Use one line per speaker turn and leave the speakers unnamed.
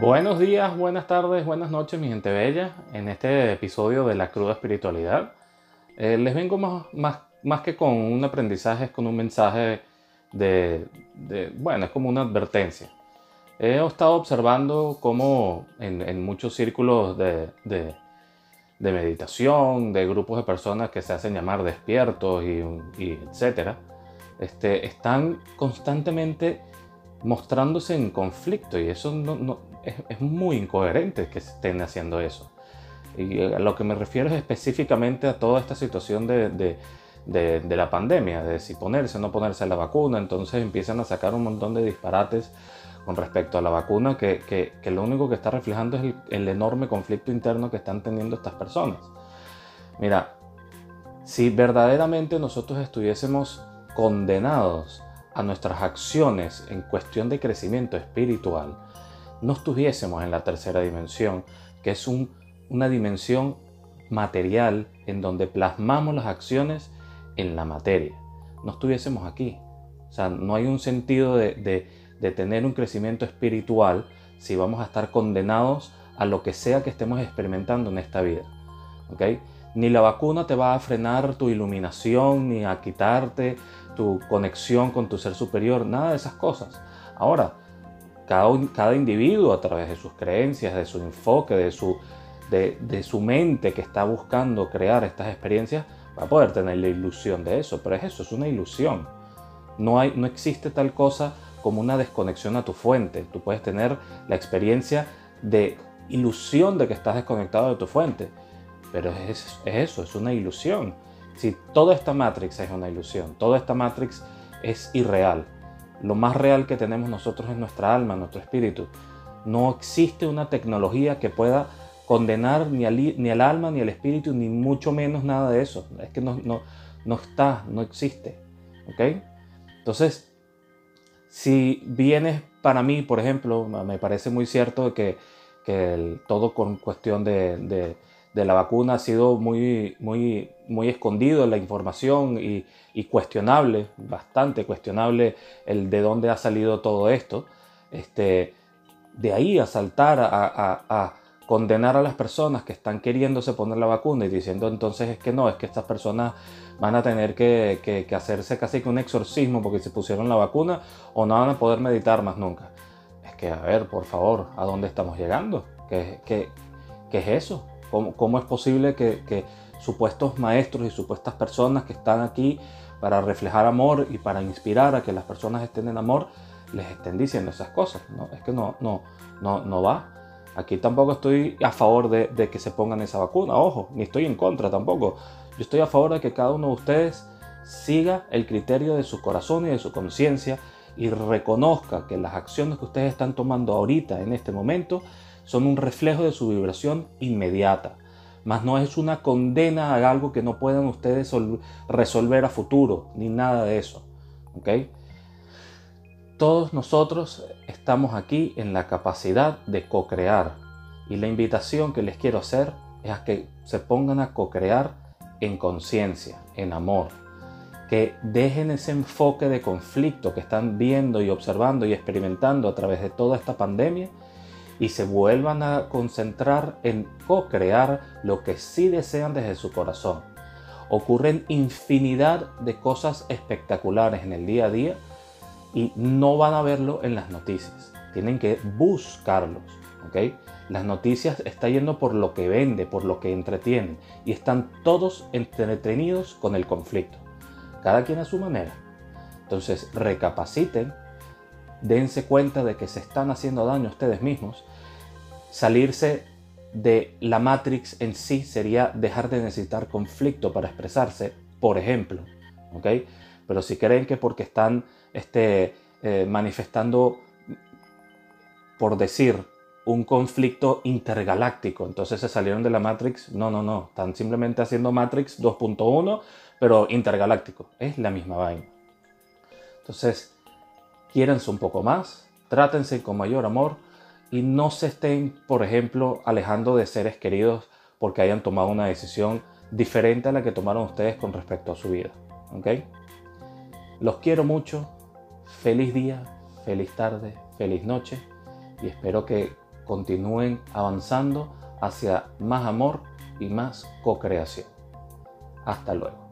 Buenos días, buenas tardes, buenas noches, mi gente bella. En este episodio de la cruda espiritualidad, eh, les vengo más, más, más, que con un aprendizaje, es con un mensaje de, de, bueno, es como una advertencia. He estado observando cómo en, en muchos círculos de, de, de, meditación, de grupos de personas que se hacen llamar despiertos y, y etcétera, este, están constantemente mostrándose en conflicto y eso no, no, es, es, muy incoherente que estén haciendo eso. Y a lo que me refiero es específicamente a toda esta situación de, de, de, de la pandemia, de si ponerse o no ponerse la vacuna, entonces empiezan a sacar un montón de disparates con respecto a la vacuna que, que, que lo único que está reflejando es el, el enorme conflicto interno que están teniendo estas personas. Mira, si verdaderamente nosotros estuviésemos condenados a nuestras acciones en cuestión de crecimiento espiritual, no estuviésemos en la tercera dimensión, que es un, una dimensión material en donde plasmamos las acciones en la materia. No estuviésemos aquí. O sea, no hay un sentido de, de, de tener un crecimiento espiritual si vamos a estar condenados a lo que sea que estemos experimentando en esta vida. ¿Okay? Ni la vacuna te va a frenar tu iluminación, ni a quitarte tu conexión con tu ser superior, nada de esas cosas. Ahora, cada, cada individuo a través de sus creencias, de su enfoque, de su, de, su mente que está buscando crear estas experiencias, va a poder tener la ilusión de eso, pero es eso, es una ilusión. No, hay, no existe tal cosa como una desconexión a tu fuente. Tú puedes tener la experiencia de ilusión de que estás desconectado de tu fuente, pero es eso, es una ilusión. Si toda esta Matrix es una ilusión, toda esta Matrix es irreal, lo más real que tenemos nosotros es nuestra alma, nuestro espíritu. No existe una tecnología que pueda condenar ni al, ni al alma, ni al espíritu, ni mucho menos nada de eso. Es que no, no, no está, no existe. ¿Ok? Entonces, si vienes para mí, por ejemplo, me parece muy cierto que, que todo con cuestión de, de, la vacuna ha sido muy, muy, muy escondido la información y, y, cuestionable, bastante cuestionable el de dónde ha salido todo esto. Este, de ahí a saltar a, a, a condenar a las personas que están queriéndose poner la vacuna y diciendo entonces es que no, es que estas personas van a tener que, que, que, hacerse casi que un exorcismo porque se pusieron la vacuna o no van a poder meditar más nunca. Es que, a ver, por favor, ¿a dónde estamos llegando? ¿Qué, qué, qué es eso? ¿Cómo, cómo es posible que, que supuestos maestros y supuestas personas que están aquí para reflejar amor y para inspirar a que las personas estén en amor les estén diciendo esas cosas? ¿no? Es que no, no, no, no va. Aquí tampoco estoy a favor de, de, que se pongan esa vacuna, ojo, ni estoy en contra tampoco. Yo estoy a favor de que cada uno de ustedes siga el criterio de su corazón y de su conciencia y reconozca que las acciones que ustedes están tomando ahorita, en este momento, son un reflejo de su vibración inmediata. Mas no es una condena a algo que no puedan ustedes resolver a futuro, ni nada de eso. ¿Ok? Todos nosotros estamos aquí en la capacidad de co-crear. Y la invitación que les quiero hacer es a que se pongan a co-crear en conciencia, en amor. Que dejen ese enfoque de conflicto que están viendo y observando y experimentando a través de toda esta pandemia y se vuelvan a concentrar en co-crear lo que sí desean desde su corazón. Ocurren infinidad de cosas espectaculares en el día a día y no van a verlo en las noticias. Tienen que buscarlos. ¿okay? Las noticias están yendo por lo que vende, por lo que entretienen y están todos entretenidos con el conflicto. Cada quien a su manera. Entonces recapaciten, dense cuenta de que se están haciendo daño a ustedes mismos. Salirse de la Matrix en sí sería dejar de necesitar conflicto para expresarse, por ejemplo. ¿okay? Pero si creen que porque están este, eh, manifestando, por decir, un conflicto intergaláctico. Entonces se salieron de la Matrix. No, no, no. Están simplemente haciendo Matrix 2.1, pero intergaláctico. Es la misma vaina. Entonces, quiéranse un poco más, trátense con mayor amor y no se estén, por ejemplo, alejando de seres queridos porque hayan tomado una decisión diferente a la que tomaron ustedes con respecto a su vida. ¿Ok? Los quiero mucho. Feliz día, feliz tarde, feliz noche y espero que continúen avanzando hacia más amor y más co-creación. Hasta luego.